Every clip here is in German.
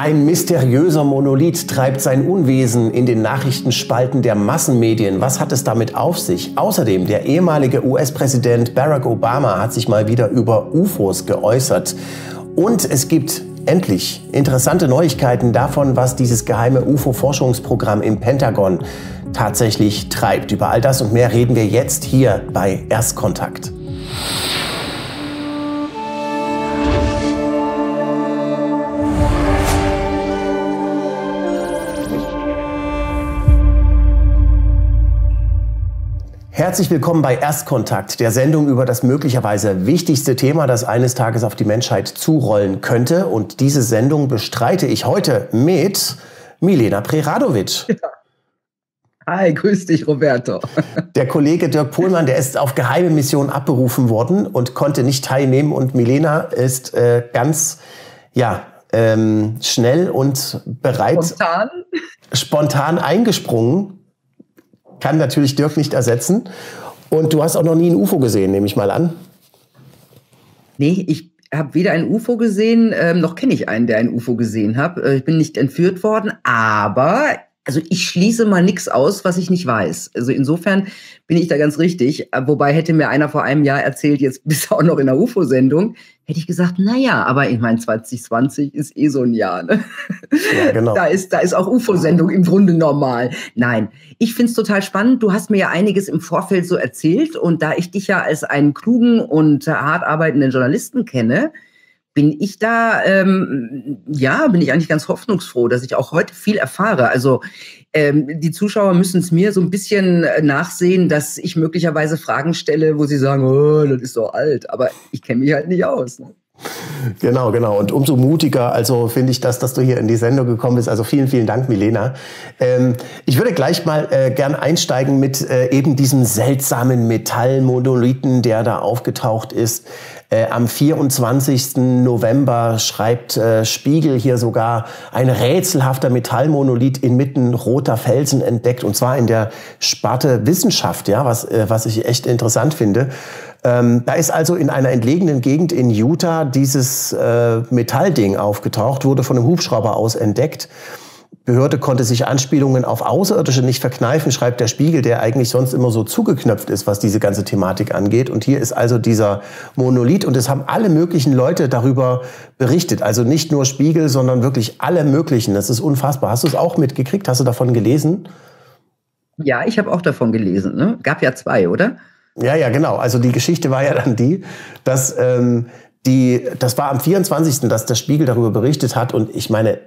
Ein mysteriöser Monolith treibt sein Unwesen in den Nachrichtenspalten der Massenmedien. Was hat es damit auf sich? Außerdem, der ehemalige US-Präsident Barack Obama hat sich mal wieder über UFOs geäußert. Und es gibt endlich interessante Neuigkeiten davon, was dieses geheime UFO-Forschungsprogramm im Pentagon tatsächlich treibt. Über all das und mehr reden wir jetzt hier bei Erstkontakt. Herzlich willkommen bei Erstkontakt, der Sendung über das möglicherweise wichtigste Thema, das eines Tages auf die Menschheit zurollen könnte. Und diese Sendung bestreite ich heute mit Milena Preradovic. Ja. Hi, grüß dich, Roberto. Der Kollege Dirk Pohlmann, der ist auf geheime Mission abberufen worden und konnte nicht teilnehmen. Und Milena ist äh, ganz, ja, ähm, schnell und bereit. Spontan? Spontan eingesprungen kann natürlich Dirk nicht ersetzen. Und du hast auch noch nie ein UFO gesehen, nehme ich mal an. Nee, ich habe weder ein UFO gesehen, ähm, noch kenne ich einen, der ein UFO gesehen hat. Äh, ich bin nicht entführt worden, aber also ich schließe mal nichts aus, was ich nicht weiß. Also insofern bin ich da ganz richtig. Wobei hätte mir einer vor einem Jahr erzählt, jetzt bist du auch noch in der UFO-Sendung, hätte ich gesagt, na ja, aber ich meine, 2020 ist eh so ein Jahr. Ne? Ja, genau. Da ist, da ist auch UFO-Sendung im Grunde normal. Nein, ich finde es total spannend. Du hast mir ja einiges im Vorfeld so erzählt und da ich dich ja als einen klugen und hart arbeitenden Journalisten kenne, bin ich da, ähm, ja, bin ich eigentlich ganz hoffnungsfroh, dass ich auch heute viel erfahre. Also ähm, die Zuschauer müssen es mir so ein bisschen äh, nachsehen, dass ich möglicherweise Fragen stelle, wo sie sagen, oh, das ist so alt, aber ich kenne mich halt nicht aus. Ne? Genau, genau. Und umso mutiger, also finde ich das, dass du hier in die Sendung gekommen bist. Also vielen, vielen Dank, Milena. Ähm, ich würde gleich mal äh, gern einsteigen mit äh, eben diesem seltsamen Metallmonolithen, der da aufgetaucht ist. Äh, am 24. November schreibt äh, Spiegel hier sogar ein rätselhafter Metallmonolith inmitten roter Felsen entdeckt und zwar in der Sparte Wissenschaft, ja, was, äh, was ich echt interessant finde. Ähm, da ist also in einer entlegenen Gegend in Utah dieses äh, Metallding aufgetaucht, wurde von einem Hubschrauber aus entdeckt. Behörde konnte sich Anspielungen auf Außerirdische nicht verkneifen, schreibt der Spiegel, der eigentlich sonst immer so zugeknöpft ist, was diese ganze Thematik angeht. Und hier ist also dieser Monolith und es haben alle möglichen Leute darüber berichtet. Also nicht nur Spiegel, sondern wirklich alle möglichen. Das ist unfassbar. Hast du es auch mitgekriegt? Hast du davon gelesen? Ja, ich habe auch davon gelesen. Ne? Gab ja zwei, oder? Ja, ja, genau. Also die Geschichte war ja dann die, dass ähm, die, das war am 24., dass der Spiegel darüber berichtet hat und ich meine,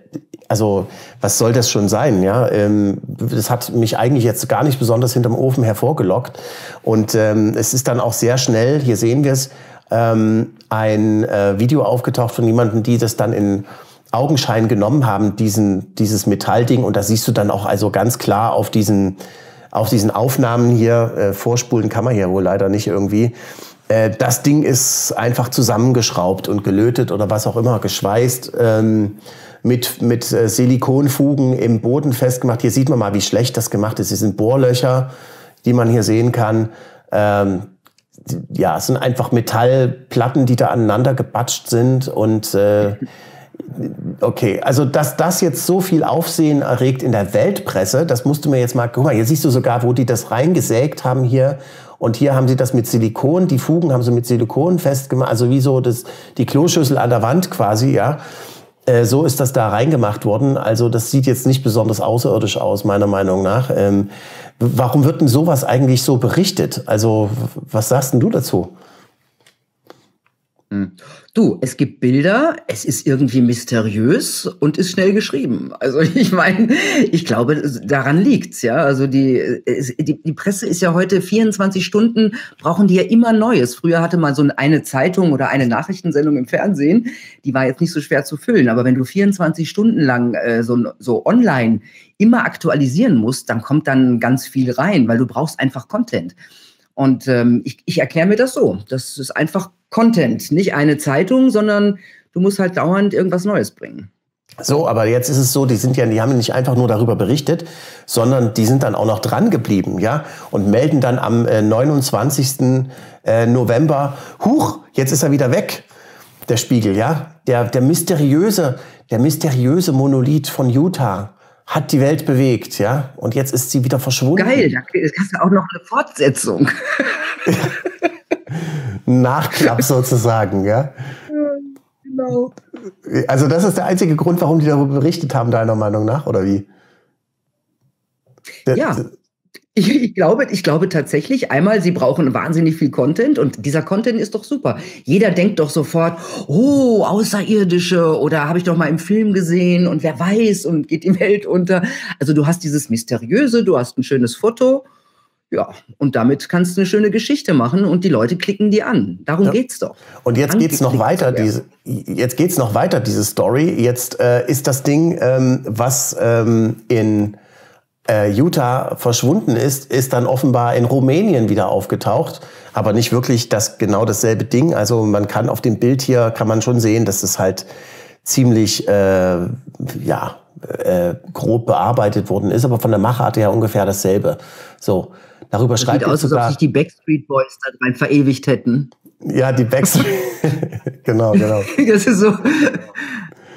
also was soll das schon sein, ja? Ähm, das hat mich eigentlich jetzt gar nicht besonders hinterm Ofen hervorgelockt und ähm, es ist dann auch sehr schnell, hier sehen wir es, ähm, ein äh, Video aufgetaucht von jemandem, die das dann in Augenschein genommen haben, diesen, dieses Metallding und da siehst du dann auch also ganz klar auf diesen, auf diesen Aufnahmen hier, äh, vorspulen kann man hier wohl leider nicht irgendwie, äh, das Ding ist einfach zusammengeschraubt und gelötet oder was auch immer, geschweißt, ähm, mit, mit äh, Silikonfugen im Boden festgemacht. Hier sieht man mal, wie schlecht das gemacht ist. Es sind Bohrlöcher, die man hier sehen kann. Ähm, ja, es sind einfach Metallplatten, die da aneinander gebatscht sind und äh, Okay, also dass das jetzt so viel Aufsehen erregt in der Weltpresse, das musst du mir jetzt mal, guck mal, hier siehst du sogar, wo die das reingesägt haben hier und hier haben sie das mit Silikon, die Fugen haben sie mit Silikon festgemacht, also wie so das, die Kloschüssel an der Wand quasi, ja. Äh, so ist das da reingemacht worden. Also das sieht jetzt nicht besonders außerirdisch aus, meiner Meinung nach. Ähm, warum wird denn sowas eigentlich so berichtet? Also was sagst denn du dazu? Hm. Du, es gibt Bilder, es ist irgendwie mysteriös und ist schnell geschrieben. Also ich meine, ich glaube, daran liegt's, ja. Also die, die, die Presse ist ja heute 24 Stunden, brauchen die ja immer Neues. Früher hatte man so eine Zeitung oder eine Nachrichtensendung im Fernsehen, die war jetzt nicht so schwer zu füllen. Aber wenn du 24 Stunden lang äh, so, so online immer aktualisieren musst, dann kommt dann ganz viel rein, weil du brauchst einfach Content. Und ähm, ich, ich erkläre mir das so. Das ist einfach Content, nicht eine Zeitung, sondern du musst halt dauernd irgendwas Neues bringen. So, aber jetzt ist es so, die sind ja, die haben nicht einfach nur darüber berichtet, sondern die sind dann auch noch dran geblieben, ja, und melden dann am äh, 29. Äh, November, huch, jetzt ist er wieder weg, der Spiegel, ja, der, der mysteriöse, der mysteriöse Monolith von Utah hat die Welt bewegt, ja, und jetzt ist sie wieder verschwunden. Geil, da hast du auch noch eine Fortsetzung. Nachklapp sozusagen, ja. Genau. Also das ist der einzige Grund, warum die darüber berichtet haben, deiner Meinung nach, oder wie? Ja. Ich, ich, glaube, ich glaube tatsächlich, einmal, sie brauchen wahnsinnig viel Content und dieser Content ist doch super. Jeder denkt doch sofort, oh, Außerirdische oder habe ich doch mal im Film gesehen und wer weiß und geht die Welt unter. Also du hast dieses Mysteriöse, du hast ein schönes Foto ja, und damit kannst du eine schöne Geschichte machen und die Leute klicken die an. Darum ja. geht's doch. Und jetzt geht es noch weiter, diese, jetzt geht's noch weiter, diese Story. Jetzt äh, ist das Ding, ähm, was ähm, in Utah verschwunden ist, ist dann offenbar in Rumänien wieder aufgetaucht. Aber nicht wirklich das genau dasselbe Ding. Also man kann auf dem Bild hier, kann man schon sehen, dass es halt ziemlich, äh, ja, äh, grob bearbeitet worden ist, aber von der Machart her ungefähr dasselbe. So. Darüber das schreibt sieht aus, als ob sich die Backstreet Boys da rein verewigt hätten. Ja, die Backstreet. genau, genau. das ist so.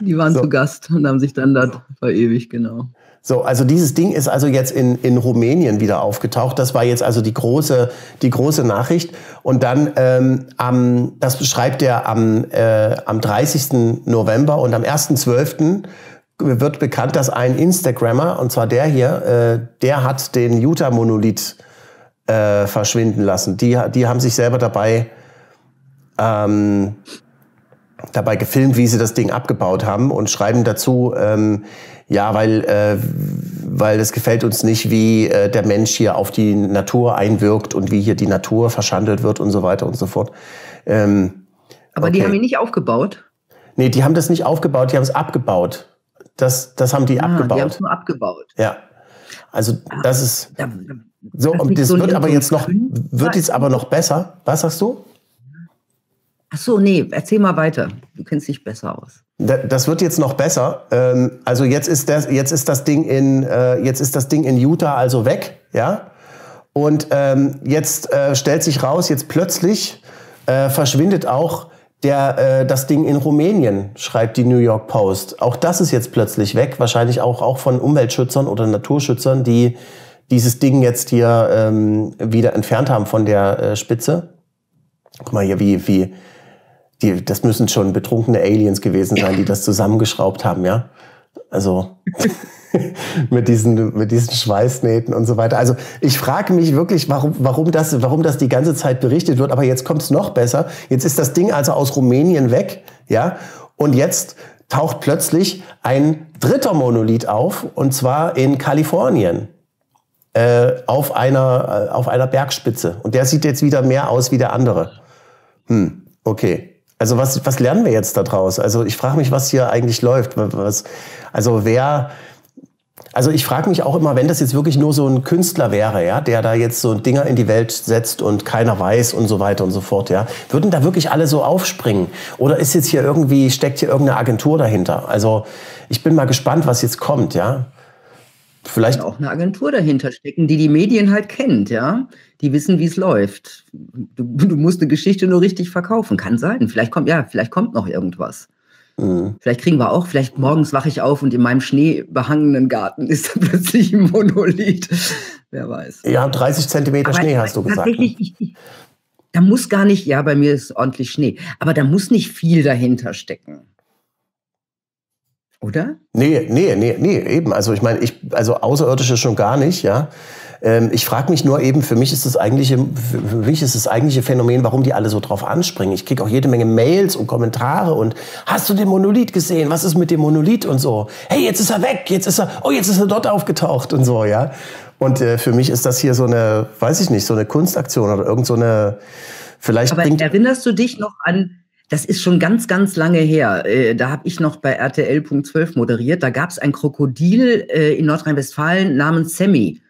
Die waren so. zu Gast und haben sich dann da verewigt, genau. So, also dieses Ding ist also jetzt in, in Rumänien wieder aufgetaucht. Das war jetzt also die große, die große Nachricht. Und dann, ähm, am, das beschreibt er am, äh, am 30. November und am 1.12. wird bekannt, dass ein Instagrammer, und zwar der hier, äh, der hat den Utah-Monolith äh, verschwinden lassen. Die, die haben sich selber dabei, ähm, dabei gefilmt, wie sie das Ding abgebaut haben und schreiben dazu, ähm, ja, weil, äh, weil es gefällt uns nicht, wie äh, der Mensch hier auf die Natur einwirkt und wie hier die Natur verschandelt wird und so weiter und so fort. Ähm, Aber okay. die haben ihn nicht aufgebaut? Nee, die haben das nicht aufgebaut, die haben es abgebaut. Das, das haben die ah, abgebaut. Die haben es nur abgebaut. Ja. Also das ist. Da, da, so, und das so wird aber jetzt noch, wird jetzt aber noch besser. Was sagst du? Ach so, nee, erzähl mal weiter. Du kennst dich besser aus. Das wird jetzt noch besser. Ähm, also jetzt ist das, jetzt ist das Ding in, äh, jetzt ist das Ding in Utah also weg, ja. Und ähm, jetzt äh, stellt sich raus, jetzt plötzlich äh, verschwindet auch der, das Ding in Rumänien, schreibt die New York Post. Auch das ist jetzt plötzlich weg, wahrscheinlich auch, auch von Umweltschützern oder Naturschützern, die dieses Ding jetzt hier ähm, wieder entfernt haben von der Spitze. Guck mal hier, wie, wie, die, das müssen schon betrunkene Aliens gewesen sein, die das zusammengeschraubt haben, ja. Also mit diesen mit diesen Schweißnähten und so weiter. Also ich frage mich wirklich, warum warum das warum das die ganze Zeit berichtet wird. Aber jetzt kommt es noch besser. Jetzt ist das Ding also aus Rumänien weg, ja. Und jetzt taucht plötzlich ein dritter Monolith auf und zwar in Kalifornien äh, auf, einer, äh, auf einer Bergspitze. Und der sieht jetzt wieder mehr aus wie der andere. Hm, okay. Also was, was lernen wir jetzt daraus? Also ich frage mich, was hier eigentlich läuft. Was, also wer, also ich frage mich auch immer, wenn das jetzt wirklich nur so ein Künstler wäre, ja, der da jetzt so Dinger in die Welt setzt und keiner weiß und so weiter und so fort, ja, würden da wirklich alle so aufspringen? Oder ist jetzt hier irgendwie, steckt hier irgendeine Agentur dahinter? Also ich bin mal gespannt, was jetzt kommt, ja. Vielleicht auch eine Agentur dahinter stecken, die die Medien halt kennt, ja. Die wissen, wie es läuft. Du, du, musst eine Geschichte nur richtig verkaufen. Kann sein. Vielleicht kommt, ja, vielleicht kommt noch irgendwas. Mhm. Vielleicht kriegen wir auch, vielleicht morgens wache ich auf und in meinem schneebehangenen Garten ist dann plötzlich ein Monolith. Wer weiß. Ja, 30 Zentimeter Aber Schnee hast du gesagt. Tatsächlich, ne? da muss gar nicht, ja, bei mir ist ordentlich Schnee. Aber da muss nicht viel dahinter stecken. Oder? Nee, nee, nee, nee, eben. Also ich meine, ich, also Außerirdische schon gar nicht, ja. Ähm, ich frage mich nur eben, für mich ist das eigentliche, für mich ist das eigentliche Phänomen, warum die alle so drauf anspringen. Ich kriege auch jede Menge Mails und Kommentare und hast du den Monolith gesehen? Was ist mit dem Monolith und so? Hey, jetzt ist er weg, jetzt ist er, oh, jetzt ist er dort aufgetaucht und so, ja. Und äh, für mich ist das hier so eine, weiß ich nicht, so eine Kunstaktion oder irgend so eine, vielleicht. Aber erinnerst du dich noch an das ist schon ganz, ganz lange her. Äh, da habe ich noch bei RTL.12 moderiert. Da gab es ein Krokodil äh, in Nordrhein-Westfalen namens Sammy.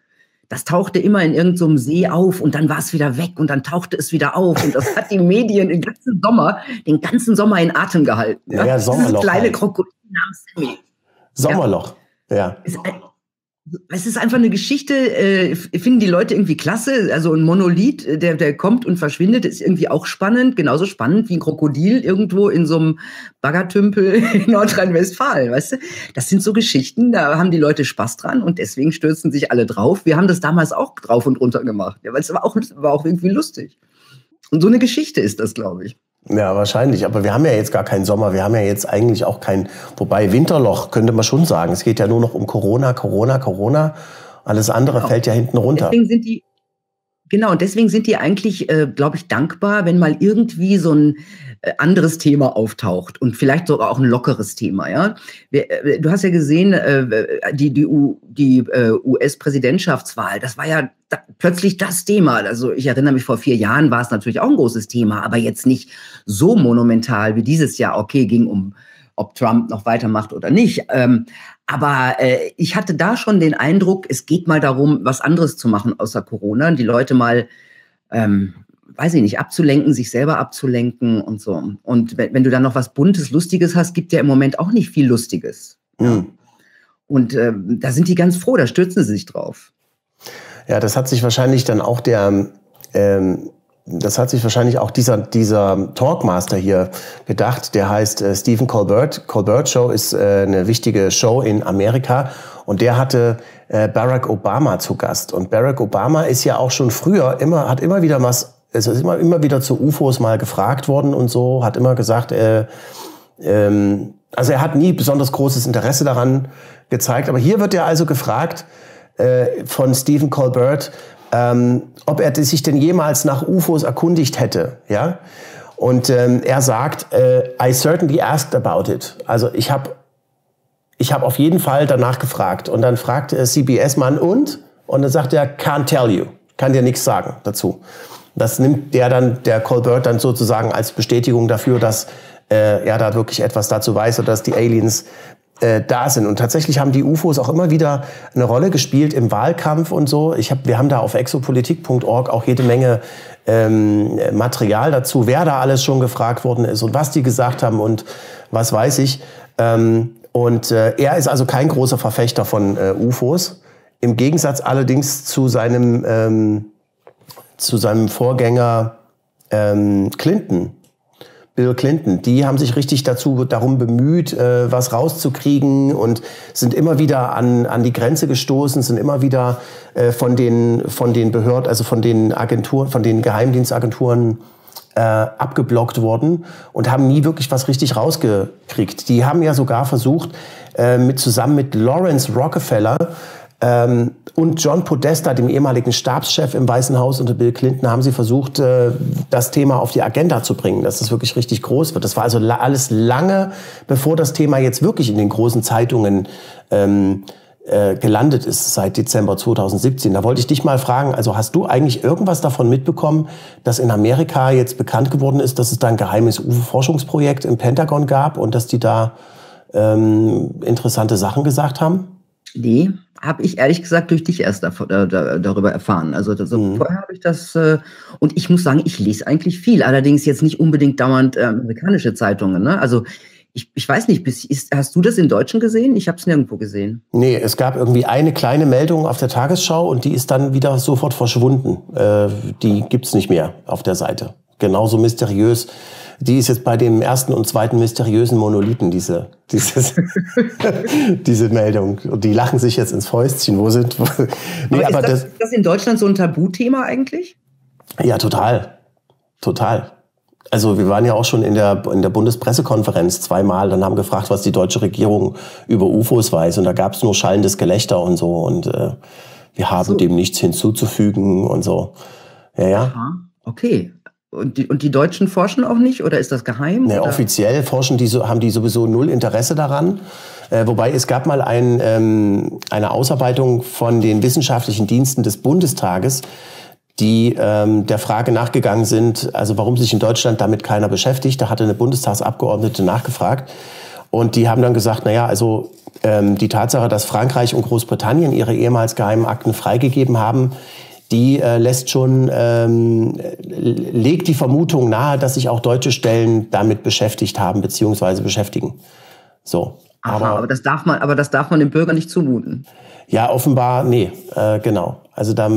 Das tauchte immer in irgendeinem See auf und dann war es wieder weg und dann tauchte es wieder auf. Und das hat die Medien den ganzen Sommer, den ganzen Sommer in Atem gehalten. Ja, ja Sommerloch. kleine halt. Krokodil namens Sammy. Sommerloch, ja. ja. Es ist einfach eine Geschichte, äh, finden die Leute irgendwie klasse. Also ein Monolith, äh, der, der kommt und verschwindet, ist irgendwie auch spannend. Genauso spannend wie ein Krokodil irgendwo in so einem Baggertümpel in Nordrhein-Westfalen, weißt du? Das sind so Geschichten, da haben die Leute Spaß dran und deswegen stürzen sich alle drauf. Wir haben das damals auch drauf und runter gemacht, ja, weil es war auch, war auch irgendwie lustig. Und so eine Geschichte ist das, glaube ich. Ja, wahrscheinlich. Aber wir haben ja jetzt gar keinen Sommer. Wir haben ja jetzt eigentlich auch kein, wobei Winterloch könnte man schon sagen. Es geht ja nur noch um Corona, Corona, Corona. Alles andere genau. fällt ja hinten runter. Deswegen sind die, genau, und deswegen sind die eigentlich, äh, glaube ich, dankbar, wenn mal irgendwie so ein äh, anderes Thema auftaucht und vielleicht sogar auch ein lockeres Thema. Ja, äh, du hast ja gesehen, äh, die, die, die US-Präsidentschaftswahl, das war ja da, plötzlich das Thema. Also ich erinnere mich, vor vier Jahren war es natürlich auch ein großes Thema, aber jetzt nicht so monumental wie dieses Jahr. Okay, ging um, ob Trump noch weitermacht oder nicht. Ähm, aber äh, ich hatte da schon den Eindruck, es geht mal darum, was anderes zu machen außer Corona, die Leute mal ähm, weiß ich nicht, abzulenken, sich selber abzulenken und so. Und wenn, wenn du dann noch was Buntes, Lustiges hast, gibt ja im Moment auch nicht viel Lustiges. Mhm. Und äh, da sind die ganz froh, da stürzen sie sich drauf. Ja, das hat sich wahrscheinlich dann auch der, ähm, das hat sich wahrscheinlich auch dieser, dieser Talkmaster hier gedacht, der heißt äh, Stephen Colbert. Colbert Show ist äh, eine wichtige Show in Amerika und der hatte äh, Barack Obama zu Gast. Und Barack Obama ist ja auch schon früher immer, hat immer wieder was es ist immer, immer wieder zu UFOs mal gefragt worden und so, hat immer gesagt, äh, ähm, also er hat nie besonders großes Interesse daran gezeigt. Aber hier wird er also gefragt äh, von Stephen Colbert, ähm, ob er sich denn jemals nach UFOs erkundigt hätte. Ja? Und ähm, er sagt, äh, I certainly asked about it. Also ich habe ich hab auf jeden Fall danach gefragt. Und dann fragt äh, CBS-Mann und? Und dann sagt er, can't tell you. Kann dir nichts sagen dazu. Das nimmt der dann, der Colbert dann sozusagen als Bestätigung dafür, dass äh, er da wirklich etwas dazu weiß oder dass die Aliens äh, da sind. Und tatsächlich haben die UFOs auch immer wieder eine Rolle gespielt im Wahlkampf und so. Ich hab, wir haben da auf exopolitik.org auch jede Menge ähm, Material dazu, wer da alles schon gefragt worden ist und was die gesagt haben und was weiß ich. Ähm, und äh, er ist also kein großer Verfechter von äh, UFOs. Im Gegensatz allerdings zu seinem ähm, zu seinem Vorgänger ähm, Clinton, Bill Clinton, die haben sich richtig dazu darum bemüht, äh, was rauszukriegen und sind immer wieder an, an die Grenze gestoßen, sind immer wieder äh, von den von den Behörden, also von den Agenturen, von den Geheimdienstagenturen äh, abgeblockt worden und haben nie wirklich was richtig rausgekriegt. Die haben ja sogar versucht, äh, mit zusammen mit Lawrence Rockefeller und John Podesta, dem ehemaligen Stabschef im Weißen Haus unter Bill Clinton, haben sie versucht, äh, das Thema auf die Agenda zu bringen, dass es wirklich richtig groß wird. Das war also alles lange, bevor das Thema jetzt wirklich in den großen Zeitungen ähm, äh, gelandet ist, seit Dezember 2017. Da wollte ich dich mal fragen, also hast du eigentlich irgendwas davon mitbekommen, dass in Amerika jetzt bekannt geworden ist, dass es da ein geheimes UFO-Forschungsprojekt im Pentagon gab und dass die da ähm, interessante Sachen gesagt haben? Nee, habe ich ehrlich gesagt durch dich erst äh, darüber erfahren. Also das, mhm. vorher habe ich das äh, und ich muss sagen, ich lese eigentlich viel. Allerdings jetzt nicht unbedingt dauernd äh, amerikanische Zeitungen. Ne? Also ich, ich weiß nicht, bis, ist, hast du das in Deutschen gesehen? Ich habe es nirgendwo gesehen. Nee, es gab irgendwie eine kleine Meldung auf der Tagesschau und die ist dann wieder sofort verschwunden. Äh, die gibt's nicht mehr auf der Seite. Genauso mysteriös die ist jetzt bei dem ersten und zweiten mysteriösen Monolithen, diese, dieses, diese Meldung. Und die lachen sich jetzt ins Fäustchen. Wo sind. nee, aber, aber ist das, das, das in Deutschland so ein Tabuthema eigentlich? Ja, total. Total. Also wir waren ja auch schon in der, in der Bundespressekonferenz zweimal und haben gefragt, was die deutsche Regierung über UFOs weiß. Und da gab es nur schallendes Gelächter und so. Und äh, wir haben so. dem nichts hinzuzufügen und so. Ja, ja. Aha. Okay. Und die, und die Deutschen forschen auch nicht oder ist das geheim? Nee, offiziell forschen die, haben die sowieso null Interesse daran. Äh, wobei es gab mal ein, ähm, eine Ausarbeitung von den wissenschaftlichen Diensten des Bundestages, die ähm, der Frage nachgegangen sind, also warum sich in Deutschland damit keiner beschäftigt. Da hatte eine Bundestagsabgeordnete nachgefragt. Und die haben dann gesagt, na ja, also ähm, die Tatsache, dass Frankreich und Großbritannien ihre ehemals geheimen Akten freigegeben haben, die äh, lässt schon, ähm, legt die Vermutung nahe, dass sich auch deutsche Stellen damit beschäftigt haben, beziehungsweise beschäftigen. So. Aha, aber, aber, das darf man, aber das darf man dem Bürger nicht zumuten. Ja, offenbar, nee, äh, genau. Also da,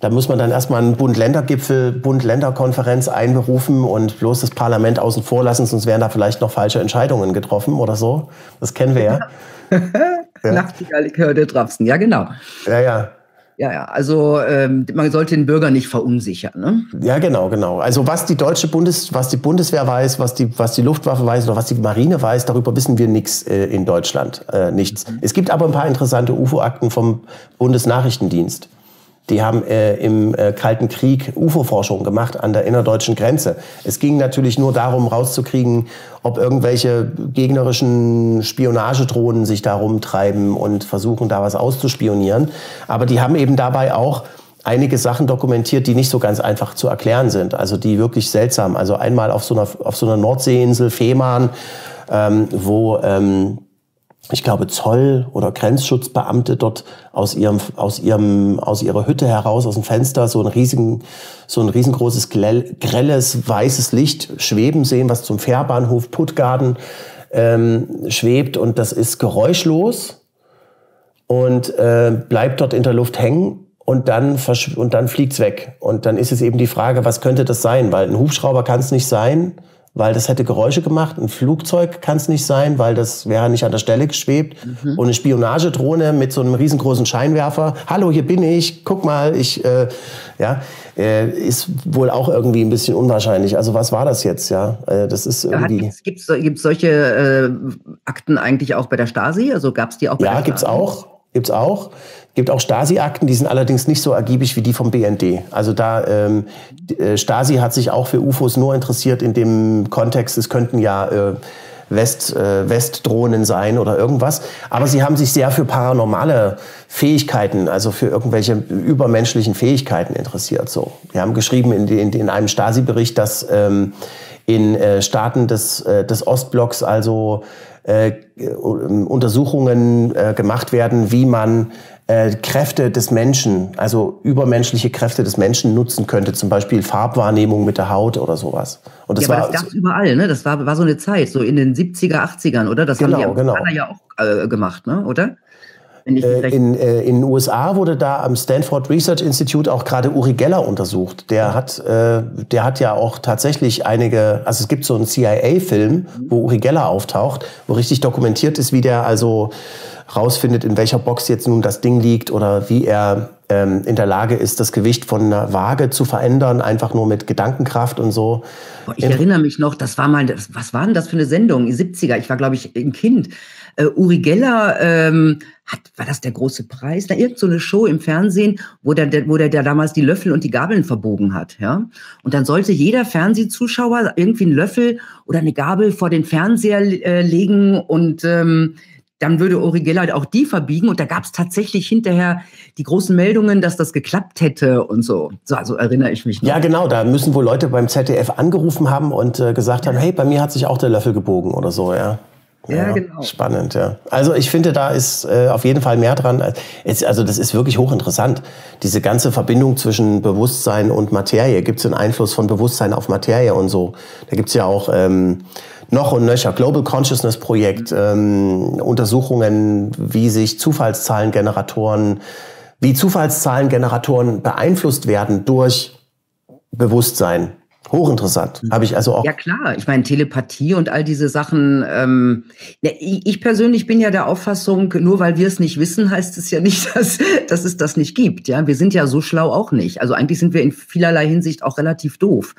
da muss man dann erstmal einen Bund-Länder-Gipfel, Bund-Länder-Konferenz einberufen und bloß das Parlament außen vor lassen, sonst wären da vielleicht noch falsche Entscheidungen getroffen oder so. Das kennen wir ja. ja. Nachtigall der Drapsen, ja genau. Ja, ja. Ja, ja, also ähm, man sollte den Bürger nicht verunsichern. Ne? Ja, genau, genau. Also was die deutsche Bundes, was die Bundeswehr weiß, was die, was die Luftwaffe weiß oder was die Marine weiß, darüber wissen wir nichts äh, in Deutschland, äh, nichts. Mhm. Es gibt aber ein paar interessante UFO-Akten vom Bundesnachrichtendienst. Die haben äh, im äh, Kalten Krieg UFO-Forschung gemacht an der innerdeutschen Grenze. Es ging natürlich nur darum, rauszukriegen, ob irgendwelche gegnerischen Spionagedrohnen sich da rumtreiben und versuchen, da was auszuspionieren. Aber die haben eben dabei auch einige Sachen dokumentiert, die nicht so ganz einfach zu erklären sind. Also die wirklich seltsam. Also einmal auf so einer, auf so einer Nordseeinsel, Fehmarn, ähm, wo... Ähm, ich glaube, Zoll- oder Grenzschutzbeamte dort aus ihrem, aus ihrem, aus ihrer Hütte heraus, aus dem Fenster, so ein riesigen, so ein riesengroßes, grelles, weißes Licht schweben sehen, was zum Fährbahnhof Puttgarden ähm, schwebt und das ist geräuschlos und äh, bleibt dort in der Luft hängen und dann, und dann fliegt's weg. Und dann ist es eben die Frage, was könnte das sein? Weil ein Hubschrauber kann es nicht sein weil das hätte Geräusche gemacht. Ein Flugzeug kann es nicht sein, weil das wäre nicht an der Stelle geschwebt. Mhm. Und eine Spionagedrohne mit so einem riesengroßen Scheinwerfer. Hallo, hier bin ich. Guck mal, ich äh, ja äh, ist wohl auch irgendwie ein bisschen unwahrscheinlich. Also was war das jetzt? Ja, äh, das ist irgendwie. Gibt es solche äh, Akten eigentlich auch bei der Stasi? Also gab es die auch? Bei ja, der gibt's auch. Gibt's auch gibt auch Stasi-Akten, die sind allerdings nicht so ergiebig wie die vom BND. Also da ähm, äh, Stasi hat sich auch für UFOs nur interessiert in dem Kontext, es könnten ja äh, West, äh, Westdrohnen sein oder irgendwas. Aber sie haben sich sehr für paranormale Fähigkeiten, also für irgendwelche übermenschlichen Fähigkeiten interessiert. So, wir haben geschrieben in, in, in einem Stasi-Bericht, dass ähm, in äh, Staaten des, äh, des Ostblocks also äh, Untersuchungen äh, gemacht werden, wie man äh, Kräfte des Menschen, also übermenschliche Kräfte des Menschen nutzen könnte, zum Beispiel Farbwahrnehmung mit der Haut oder sowas. Und das ja, war das gab's überall, ne? Das war, war so eine Zeit, so in den 70er, 80ern, oder? Das genau, haben die genau. ja auch äh, gemacht, ne? Oder? Äh, in, äh, in den USA wurde da am Stanford Research Institute auch gerade Uri Geller untersucht. Der hat, äh, der hat ja auch tatsächlich einige, also es gibt so einen CIA-Film, wo Uri Geller auftaucht, wo richtig dokumentiert ist, wie der also rausfindet, in welcher Box jetzt nun das Ding liegt oder wie er ähm, in der Lage ist, das Gewicht von einer Waage zu verändern, einfach nur mit Gedankenkraft und so. Ich erinnere mich noch, das war mal, was war denn das für eine Sendung? Die 70er, ich war, glaube ich, ein Kind. Uh, Uri Geller ähm, hat, war das der große Preis? Da irgend so eine Show im Fernsehen, wo der, der, wo der, der damals die Löffel und die Gabeln verbogen hat, ja. Und dann sollte jeder Fernsehzuschauer irgendwie einen Löffel oder eine Gabel vor den Fernseher äh, legen und ähm, dann würde Uri Geller auch die verbiegen. Und da gab es tatsächlich hinterher die großen Meldungen, dass das geklappt hätte und so. So also erinnere ich mich noch. Ja, genau. Da müssen wohl Leute beim ZDF angerufen haben und äh, gesagt haben, hey, bei mir hat sich auch der Löffel gebogen oder so, ja. Ja, ja, genau. Spannend, ja. Also ich finde, da ist äh, auf jeden Fall mehr dran. Es, also das ist wirklich hochinteressant. Diese ganze Verbindung zwischen Bewusstsein und Materie. Gibt es einen Einfluss von Bewusstsein auf Materie und so? Da gibt es ja auch ähm, noch und nöcher Global Consciousness Projekt, ähm, Untersuchungen, wie sich Zufallszahlengeneratoren, wie Zufallszahlengeneratoren beeinflusst werden durch Bewusstsein. Hochinteressant. Habe ich also auch. Ja klar, ich meine Telepathie und all diese Sachen. Ähm, ich persönlich bin ja der Auffassung, nur weil wir es nicht wissen, heißt es ja nicht, dass, dass es das nicht gibt. Ja, wir sind ja so schlau auch nicht. Also eigentlich sind wir in vielerlei Hinsicht auch relativ doof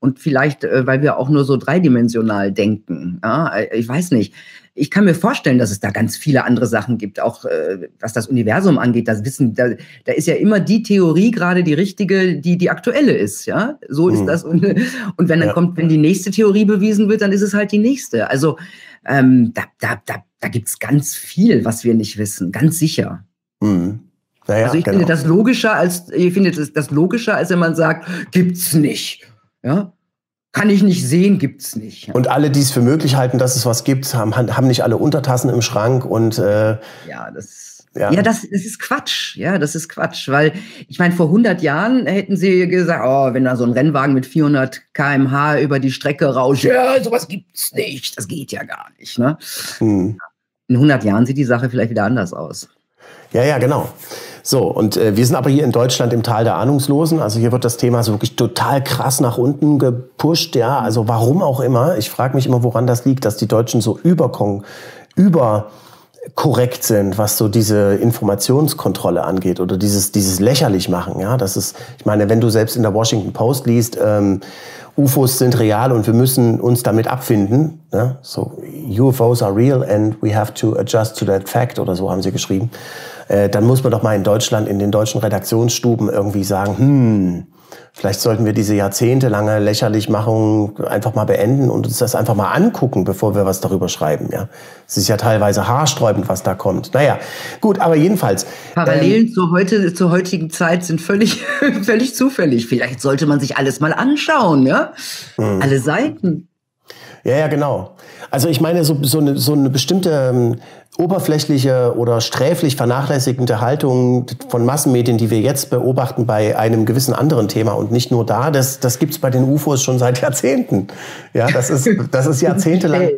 und vielleicht, äh, weil wir auch nur so dreidimensional denken. Ja, äh, ich weiß nicht. Ich kann mir vorstellen, dass es da ganz viele andere Sachen gibt, auch äh, was das Universum angeht. Das Wissen, da, da ist ja immer die Theorie gerade die richtige, die die aktuelle ist. Ja, so ist mhm. das. Und, und wenn dann ja. kommt, wenn die nächste Theorie bewiesen wird, dann ist es halt die nächste. Also ähm, da, da, da, da gibt es ganz viel, was wir nicht wissen, ganz sicher. Mhm. Naja, also ich genau. finde das logischer als ich finde das, das logischer, als wenn man sagt, gibt's nicht. Ja, kann ich nicht sehen, gibt's nicht. Und alle, die es für möglich halten, dass es was gibt, haben, haben nicht alle Untertassen im Schrank und äh, ja, das ja, ja das, das ist Quatsch. Ja, das ist Quatsch, weil ich meine, vor 100 Jahren hätten sie gesagt, oh, wenn da so ein Rennwagen mit 400 km/h über die Strecke rauscht, ja, sowas gibt's nicht. Das geht ja gar nicht. Ne? Hm. in 100 Jahren sieht die Sache vielleicht wieder anders aus. Ja, ja, genau. So, und äh, wir sind aber hier in Deutschland im Tal der Ahnungslosen. Also hier wird das Thema so wirklich total krass nach unten gepusht. Ja, also warum auch immer. Ich frage mich immer, woran das liegt, dass die Deutschen so überkon über korrekt sind, was so diese Informationskontrolle angeht oder dieses, dieses lächerlich machen. Ja, das ist, ich meine, wenn du selbst in der Washington Post liest, ähm, UFOs sind real und wir müssen uns damit abfinden. Ne? So, UFOs are real and we have to adjust to that fact oder so haben sie geschrieben. Äh, dann muss man doch mal in Deutschland, in den deutschen Redaktionsstuben irgendwie sagen, hm, Vielleicht sollten wir diese jahrzehntelange Lächerlichmachung einfach mal beenden und uns das einfach mal angucken, bevor wir was darüber schreiben. Ja, es ist ja teilweise haarsträubend, was da kommt. Naja, gut, aber jedenfalls. Parallelen ähm, zur, heute, zur heutigen Zeit sind völlig, völlig zufällig. Vielleicht sollte man sich alles mal anschauen, ja? Hm. Alle Seiten. Ja, ja, genau. Also ich meine, so, so, eine, so eine bestimmte ähm, oberflächliche oder sträflich vernachlässigende Haltung von Massenmedien, die wir jetzt beobachten bei einem gewissen anderen Thema und nicht nur da, das, das gibt's bei den UFOs schon seit Jahrzehnten. Ja, das ist, das ist jahrzehntelang.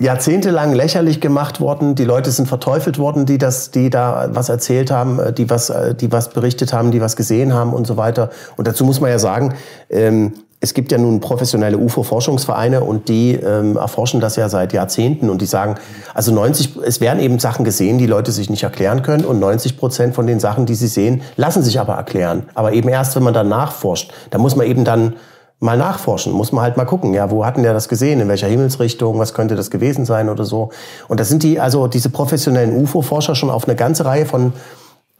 jahrzehntelang lächerlich gemacht worden. Die Leute sind verteufelt worden, die das, die da was erzählt haben, die was, die was berichtet haben, die was gesehen haben und so weiter. Und dazu muss man ja sagen, ähm, es gibt ja nun professionelle UFO-Forschungsvereine und die ähm, erforschen das ja seit Jahrzehnten und die sagen, also 90, es werden eben Sachen gesehen, die Leute sich nicht erklären können und 90 Prozent von den Sachen, die sie sehen, lassen sich aber erklären. Aber eben erst, wenn man dann nachforscht. Da muss man eben dann mal nachforschen, muss man halt mal gucken, ja, wo hatten der das gesehen, in welcher Himmelsrichtung, was könnte das gewesen sein oder so. Und das sind die, also diese professionellen UFO-Forscher schon auf eine ganze Reihe von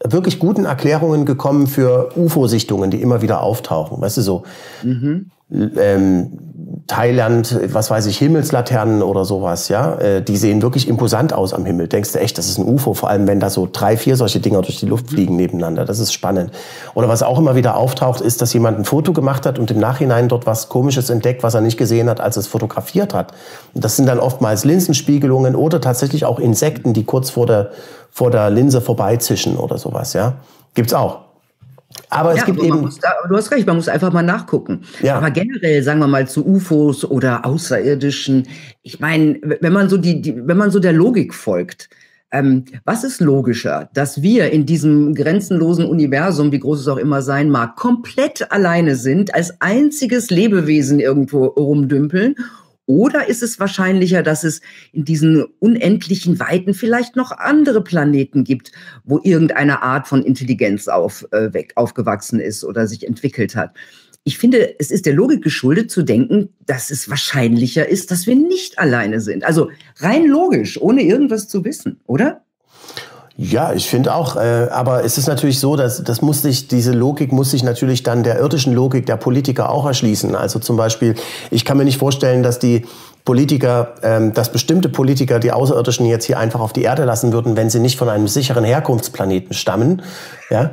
wirklich guten Erklärungen gekommen für UFO-Sichtungen, die immer wieder auftauchen. Weißt du so? Mhm. Ähm, Thailand, was weiß ich, Himmelslaternen oder sowas, ja, äh, die sehen wirklich imposant aus am Himmel. Denkst du echt, das ist ein UFO, vor allem wenn da so drei, vier solche Dinger durch die Luft fliegen nebeneinander. Das ist spannend. Oder was auch immer wieder auftaucht, ist, dass jemand ein Foto gemacht hat und im Nachhinein dort was Komisches entdeckt, was er nicht gesehen hat, als es fotografiert hat. Und das sind dann oftmals Linsenspiegelungen oder tatsächlich auch Insekten, die kurz vor der vor der Linse vorbeizischen oder sowas, ja. Gibt's auch. Aber es ja, gibt aber eben. Da, du hast recht, man muss einfach mal nachgucken. Ja. Aber generell, sagen wir mal, zu UFOs oder Außerirdischen, ich meine, wenn man so die, die, wenn man so der Logik folgt, ähm, was ist logischer, dass wir in diesem grenzenlosen Universum, wie groß es auch immer sein mag, komplett alleine sind, als einziges Lebewesen irgendwo rumdümpeln oder ist es wahrscheinlicher, dass es in diesen unendlichen Weiten vielleicht noch andere Planeten gibt, wo irgendeine Art von Intelligenz auf, äh, weg, aufgewachsen ist oder sich entwickelt hat? Ich finde, es ist der Logik geschuldet zu denken, dass es wahrscheinlicher ist, dass wir nicht alleine sind. Also rein logisch, ohne irgendwas zu wissen, oder? Ja, ich finde auch, äh, aber es ist natürlich so, dass das muss sich, diese Logik muss sich natürlich dann der irdischen Logik der Politiker auch erschließen. Also zum Beispiel, ich kann mir nicht vorstellen, dass die Politiker, ähm, dass bestimmte Politiker die Außerirdischen jetzt hier einfach auf die Erde lassen würden, wenn sie nicht von einem sicheren Herkunftsplaneten stammen. Ja,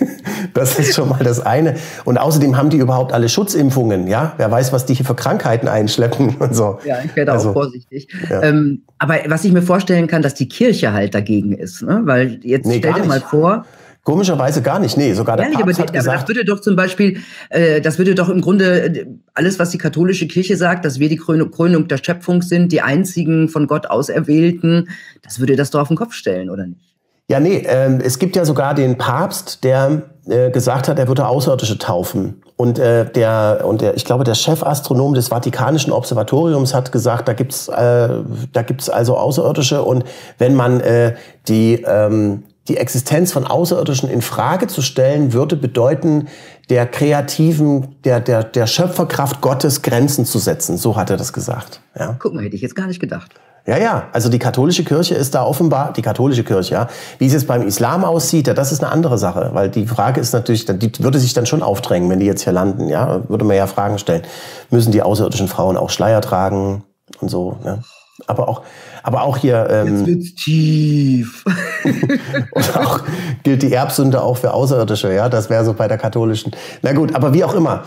das ist schon mal das eine. Und außerdem haben die überhaupt alle Schutzimpfungen. Ja, wer weiß, was die hier für Krankheiten einschleppen und so. Ja, ich werde also, auch vorsichtig. Ja. Ähm, aber was ich mir vorstellen kann, dass die Kirche halt dagegen ist, ne? weil jetzt nee, stell dir mal vor, Komischerweise gar nicht. Nee, sogar der Ehrlich, Papst aber, hat gesagt, das würde doch zum Beispiel, äh, das würde doch im Grunde äh, alles, was die katholische Kirche sagt, dass wir die Krönung, Krönung der Schöpfung sind, die einzigen von Gott auserwählten, das würde das doch auf den Kopf stellen, oder nicht? Ja, nee, äh, es gibt ja sogar den Papst, der äh, gesagt hat, er würde Außerirdische taufen. Und äh, der und der, ich glaube, der Chefastronom des Vatikanischen Observatoriums hat gesagt, da gibt's äh, da gibt's also Außerirdische und wenn man äh, die ähm, die Existenz von Außerirdischen in Frage zu stellen, würde bedeuten, der kreativen, der, der, der Schöpferkraft Gottes Grenzen zu setzen. So hat er das gesagt. Ja. Guck mal, hätte ich jetzt gar nicht gedacht. Ja, ja, also die katholische Kirche ist da offenbar, die katholische Kirche, ja. Wie es jetzt beim Islam aussieht, ja, das ist eine andere Sache, weil die Frage ist natürlich, die würde sich dann schon aufdrängen, wenn die jetzt hier landen, ja, würde man ja Fragen stellen. Müssen die außerirdischen Frauen auch Schleier tragen und so, ja. Aber auch, aber auch hier. Ähm, Jetzt wird's tief. und auch gilt die Erbsünde auch für Außerirdische, ja. Das wäre so bei der katholischen. Na gut, aber wie auch immer.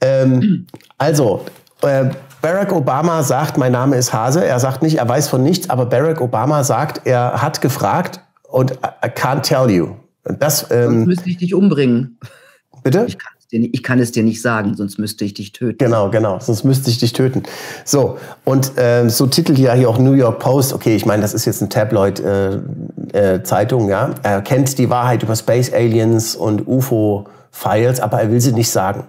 Ähm, also, äh, Barack Obama sagt, mein Name ist Hase. Er sagt nicht, er weiß von nichts, aber Barack Obama sagt, er hat gefragt und I can't tell you. Das, ähm, Sonst müsste ich dich umbringen. Bitte? Ich ich kann es dir nicht sagen, sonst müsste ich dich töten. Genau, genau, sonst müsste ich dich töten. So, und ähm, so titelt ja hier auch New York Post, okay, ich meine, das ist jetzt eine Tabloid-Zeitung, äh, äh, ja. Er kennt die Wahrheit über Space Aliens und UFO-Files, aber er will sie nicht sagen.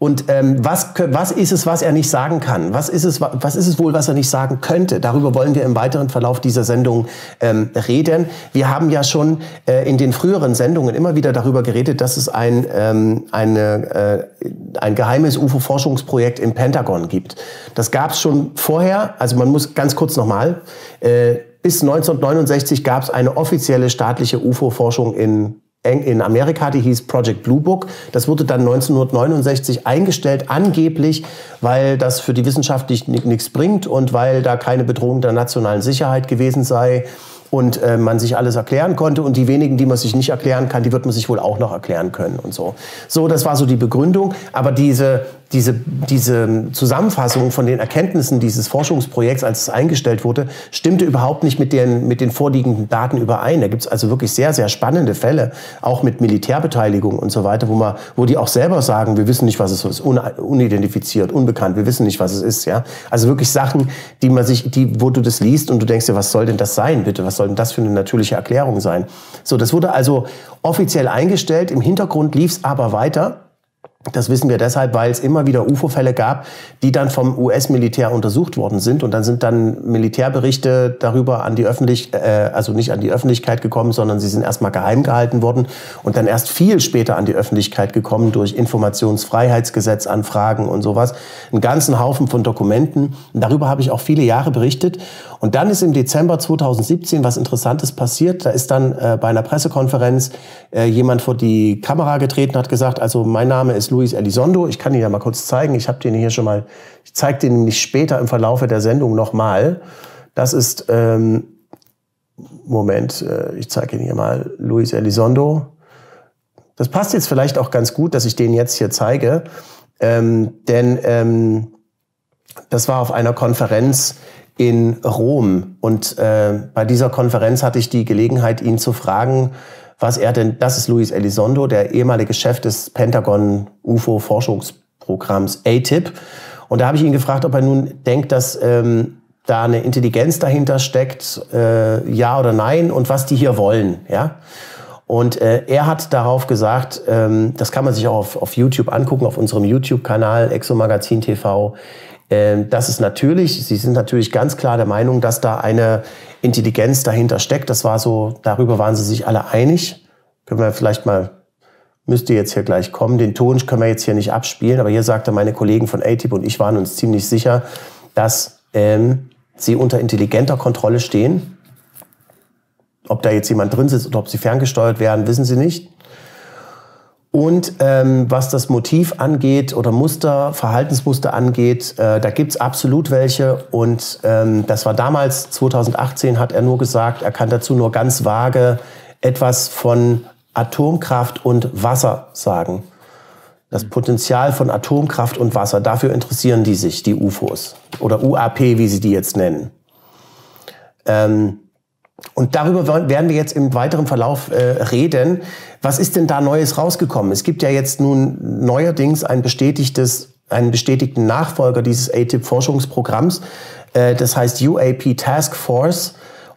Und ähm, was, was ist es, was er nicht sagen kann? Was ist, es, was ist es wohl, was er nicht sagen könnte? Darüber wollen wir im weiteren Verlauf dieser Sendung ähm, reden. Wir haben ja schon äh, in den früheren Sendungen immer wieder darüber geredet, dass es ein, ähm, eine, äh, ein geheimes UFO-Forschungsprojekt im Pentagon gibt. Das gab es schon vorher. Also man muss ganz kurz nochmal. Äh, bis 1969 gab es eine offizielle staatliche UFO-Forschung in in Amerika, die hieß Project Blue Book. Das wurde dann 1969 eingestellt, angeblich, weil das für die Wissenschaft nichts bringt und weil da keine Bedrohung der nationalen Sicherheit gewesen sei und äh, man sich alles erklären konnte und die wenigen, die man sich nicht erklären kann, die wird man sich wohl auch noch erklären können und so. So, das war so die Begründung, aber diese diese, diese Zusammenfassung von den Erkenntnissen dieses Forschungsprojekts, als es eingestellt wurde, stimmte überhaupt nicht mit den, mit den vorliegenden Daten überein. Da gibt es also wirklich sehr, sehr spannende Fälle, auch mit Militärbeteiligung und so weiter, wo, man, wo die auch selber sagen, wir wissen nicht, was es ist, unidentifiziert, unbekannt, wir wissen nicht, was es ist. Ja? Also wirklich Sachen, die man sich, die, wo du das liest und du denkst dir, was soll denn das sein, bitte? Was soll denn das für eine natürliche Erklärung sein? So, das wurde also offiziell eingestellt, im Hintergrund lief es aber weiter. Das wissen wir deshalb, weil es immer wieder UFO-Fälle gab, die dann vom US-Militär untersucht worden sind. Und dann sind dann Militärberichte darüber an die Öffentlichkeit, äh, also nicht an die Öffentlichkeit gekommen, sondern sie sind erstmal geheim gehalten worden und dann erst viel später an die Öffentlichkeit gekommen durch Informationsfreiheitsgesetzanfragen und sowas. Einen ganzen Haufen von Dokumenten. Und darüber habe ich auch viele Jahre berichtet. Und dann ist im Dezember 2017 was Interessantes passiert. Da ist dann äh, bei einer Pressekonferenz äh, jemand vor die Kamera getreten, hat gesagt, also mein Name ist Luis Elizondo. Ich kann ihn ja mal kurz zeigen. Ich habe den hier schon mal, ich zeige den nämlich später im Verlaufe der Sendung nochmal. Das ist, ähm, Moment, äh, ich zeige ihn hier mal, Luis Elizondo. Das passt jetzt vielleicht auch ganz gut, dass ich den jetzt hier zeige. Ähm, denn ähm, das war auf einer Konferenz in Rom. Und äh, bei dieser Konferenz hatte ich die Gelegenheit, ihn zu fragen, was er denn, das ist Luis Elizondo, der ehemalige Chef des Pentagon UFO-Forschungsprogramms ATIP. Und da habe ich ihn gefragt, ob er nun denkt, dass ähm, da eine Intelligenz dahinter steckt, äh, ja oder nein, und was die hier wollen. Ja? Und äh, er hat darauf gesagt, ähm, das kann man sich auch auf, auf YouTube angucken, auf unserem YouTube-Kanal Exomagazin TV. Ähm, das ist natürlich, Sie sind natürlich ganz klar der Meinung, dass da eine Intelligenz dahinter steckt. Das war so, darüber waren Sie sich alle einig. Können wir vielleicht mal, müsste jetzt hier gleich kommen. Den Ton können wir jetzt hier nicht abspielen, aber hier sagte meine Kollegen von ATIP und ich waren uns ziemlich sicher, dass ähm, sie unter intelligenter Kontrolle stehen. Ob da jetzt jemand drin sitzt oder ob sie ferngesteuert werden, wissen sie nicht. Und ähm, was das Motiv angeht oder Muster, Verhaltensmuster angeht, äh, da gibt's absolut welche. Und ähm, das war damals, 2018, hat er nur gesagt, er kann dazu nur ganz vage etwas von Atomkraft und Wasser sagen. Das Potenzial von Atomkraft und Wasser, dafür interessieren die sich, die UFOs. Oder UAP, wie sie die jetzt nennen. Ähm, und darüber werden wir jetzt im weiteren Verlauf äh, reden. Was ist denn da Neues rausgekommen? Es gibt ja jetzt nun neuerdings ein bestätigtes, einen bestätigten Nachfolger dieses ATIP-Forschungsprogramms. Äh, das heißt UAP Task Force.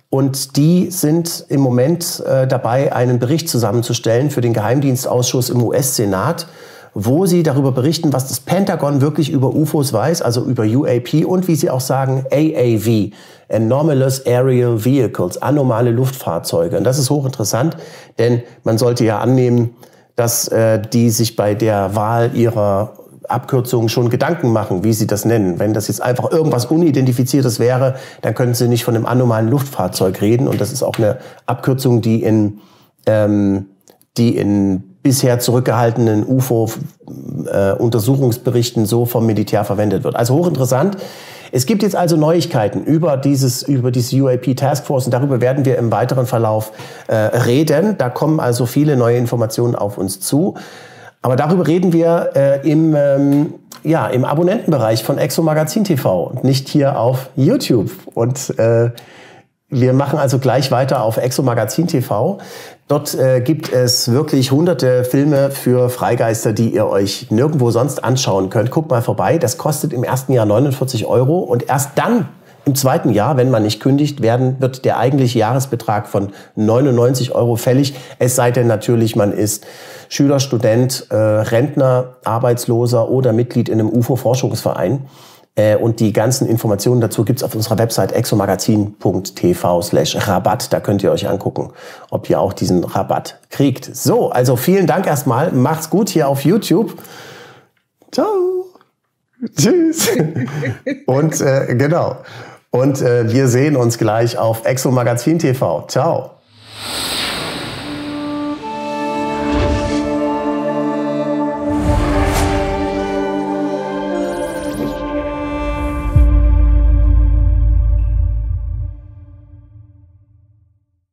Und die sind im Moment äh, dabei, einen Bericht zusammenzustellen für den Geheimdienstausschuss im US-Senat wo sie darüber berichten, was das Pentagon wirklich über UFOs weiß, also über UAP und wie sie auch sagen, AAV, Anomalous Aerial Vehicles, anomale Luftfahrzeuge. Und das ist hochinteressant, denn man sollte ja annehmen, dass äh, die sich bei der Wahl ihrer Abkürzungen schon Gedanken machen, wie sie das nennen. Wenn das jetzt einfach irgendwas Unidentifiziertes wäre, dann könnten sie nicht von einem anomalen Luftfahrzeug reden. Und das ist auch eine Abkürzung, die in, ähm, die in bisher zurückgehaltenen UFO-Untersuchungsberichten äh, so vom Militär verwendet wird. Also hochinteressant. Es gibt jetzt also Neuigkeiten über dieses, über diese UAP Taskforce und darüber werden wir im weiteren Verlauf äh, reden. Da kommen also viele neue Informationen auf uns zu. Aber darüber reden wir äh, im, ähm, ja, im Abonnentenbereich von Exo Magazin TV und nicht hier auf YouTube. Und äh, wir machen also gleich weiter auf Exo Magazin TV. Dort äh, gibt es wirklich hunderte Filme für Freigeister, die ihr euch nirgendwo sonst anschauen könnt. Guckt mal vorbei. Das kostet im ersten Jahr 49 Euro und erst dann im zweiten Jahr, wenn man nicht kündigt, werden, wird der eigentliche Jahresbetrag von 99 Euro fällig. Es sei denn natürlich, man ist Schüler, Student, äh, Rentner, Arbeitsloser oder Mitglied in einem UFO-Forschungsverein. Äh, und die ganzen Informationen dazu gibt's auf unserer Website exomagazin.tv slash Rabatt. Da könnt ihr euch angucken, ob ihr auch diesen Rabatt kriegt. So, also vielen Dank erstmal. Macht's gut hier auf YouTube. Ciao. Tschüss. und äh, genau. Und äh, wir sehen uns gleich auf Exomagazin TV. Ciao.